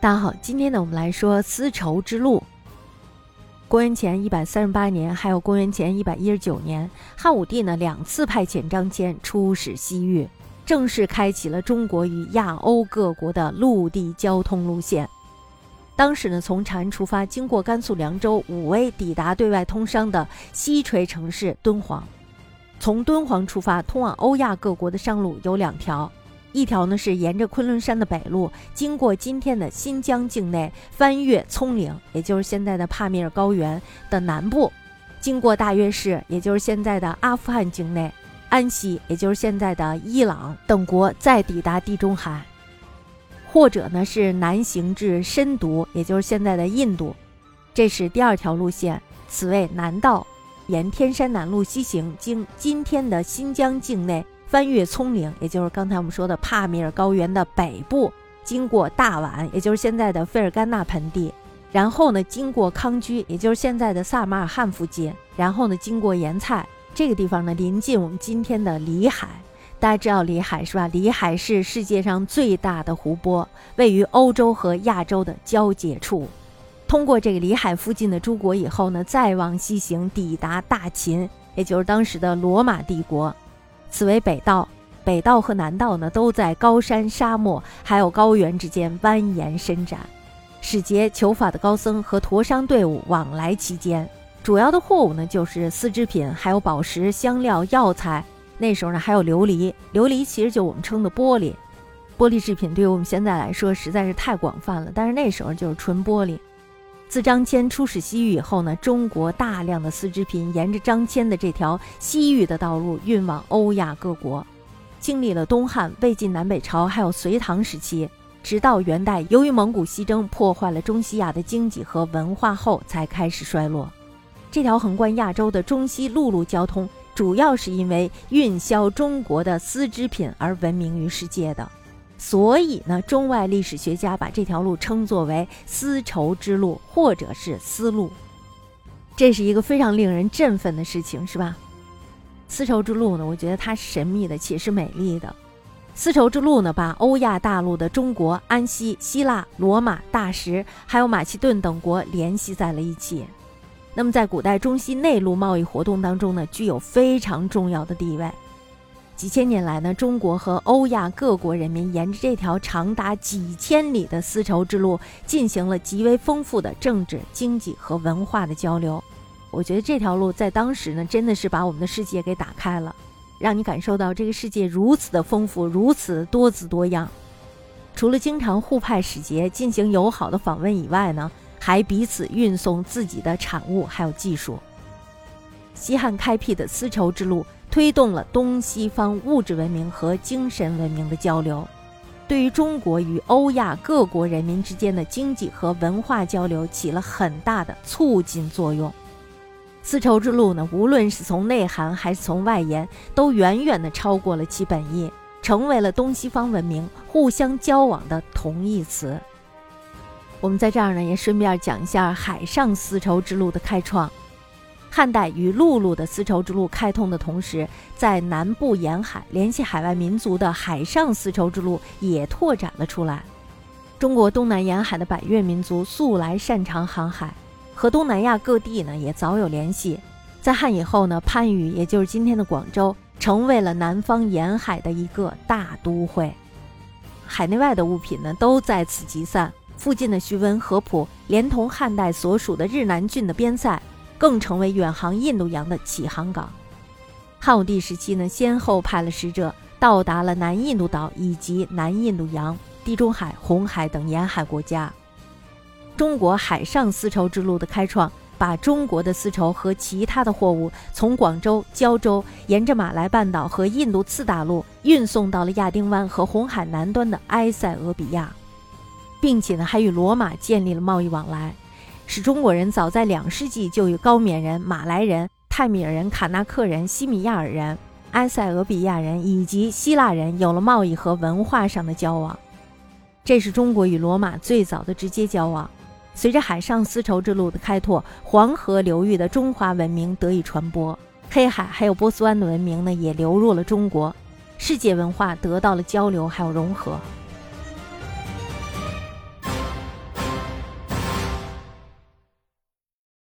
大家好，今天呢，我们来说丝绸之路。公元前一百三十八年，还有公元前一百一十九年，汉武帝呢两次派遣张骞出使西域，正式开启了中国与亚欧各国的陆地交通路线。当时呢，从长安出发，经过甘肃凉州、武威，抵达对外通商的西陲城市敦煌。从敦煌出发，通往欧亚各国的商路有两条。一条呢是沿着昆仑山的北路，经过今天的新疆境内，翻越葱岭，也就是现在的帕米尔高原的南部，经过大月氏，也就是现在的阿富汗境内，安息，也就是现在的伊朗等国，再抵达地中海；或者呢是南行至深毒，也就是现在的印度，这是第二条路线，此为南道，沿天山南路西行，经今天的新疆境内。翻越葱岭，也就是刚才我们说的帕米尔高原的北部，经过大宛，也就是现在的费尔干纳盆地，然后呢，经过康居，也就是现在的萨马尔罕附近，然后呢，经过盐菜这个地方呢，临近我们今天的里海。大家知道里海是吧？里海是世界上最大的湖泊，位于欧洲和亚洲的交界处。通过这个里海附近的诸国以后呢，再往西行，抵达大秦，也就是当时的罗马帝国。此为北道，北道和南道呢，都在高山、沙漠还有高原之间蜿蜒伸展。使节求法的高僧和驼商队伍往来其间，主要的货物呢就是丝织品，还有宝石、香料、药材。那时候呢还有琉璃，琉璃其实就我们称的玻璃。玻璃制品对于我们现在来说实在是太广泛了，但是那时候就是纯玻璃。自张骞出使西域以后呢，中国大量的丝织品沿着张骞的这条西域的道路运往欧亚各国，经历了东汉、魏晋南北朝，还有隋唐时期，直到元代，由于蒙古西征破坏了中西亚的经济和文化后，才开始衰落。这条横贯亚洲的中西陆路交通，主要是因为运销中国的丝织品而闻名于世界的。所以呢，中外历史学家把这条路称作为丝绸之路，或者是丝路。这是一个非常令人振奋的事情，是吧？丝绸之路呢，我觉得它神秘的且是美丽的。丝绸之路呢，把欧亚大陆的中国、安息、希腊、罗马、大食，还有马其顿等国联系在了一起。那么，在古代中西内陆贸易活动当中呢，具有非常重要的地位。几千年来呢，中国和欧亚各国人民沿着这条长达几千里的丝绸之路，进行了极为丰富的政治、经济和文化的交流。我觉得这条路在当时呢，真的是把我们的世界给打开了，让你感受到这个世界如此的丰富，如此多姿多样。除了经常互派使节进行友好的访问以外呢，还彼此运送自己的产物还有技术。西汉开辟的丝绸之路。推动了东西方物质文明和精神文明的交流，对于中国与欧亚各国人民之间的经济和文化交流起了很大的促进作用。丝绸之路呢，无论是从内涵还是从外延，都远远的超过了其本意，成为了东西方文明互相交往的同义词。我们在这儿呢，也顺便讲一下海上丝绸之路的开创。汉代与陆路的丝绸之路开通的同时，在南部沿海联系海外民族的海上丝绸之路也拓展了出来。中国东南沿海的百越民族素来擅长航海，和东南亚各地呢也早有联系。在汉以后呢，番禺也就是今天的广州，成为了南方沿海的一个大都会。海内外的物品呢都在此集散，附近的徐闻、合浦，连同汉代所属的日南郡的边塞。更成为远航印度洋的起航港。汉武帝时期呢，先后派了使者到达了南印度岛以及南印度洋、地中海、红海等沿海国家。中国海上丝绸之路的开创，把中国的丝绸和其他的货物从广州、胶州沿着马来半岛和印度次大陆运送到了亚丁湾和红海南端的埃塞俄比亚，并且呢，还与罗马建立了贸易往来。使中国人早在两世纪就与高棉人、马来人、泰米尔人、卡纳克人、西米亚尔人、埃塞俄比亚人以及希腊人有了贸易和文化上的交往。这是中国与罗马最早的直接交往。随着海上丝绸之路的开拓，黄河流域的中华文明得以传播，黑海还有波斯湾的文明呢也流入了中国，世界文化得到了交流还有融合。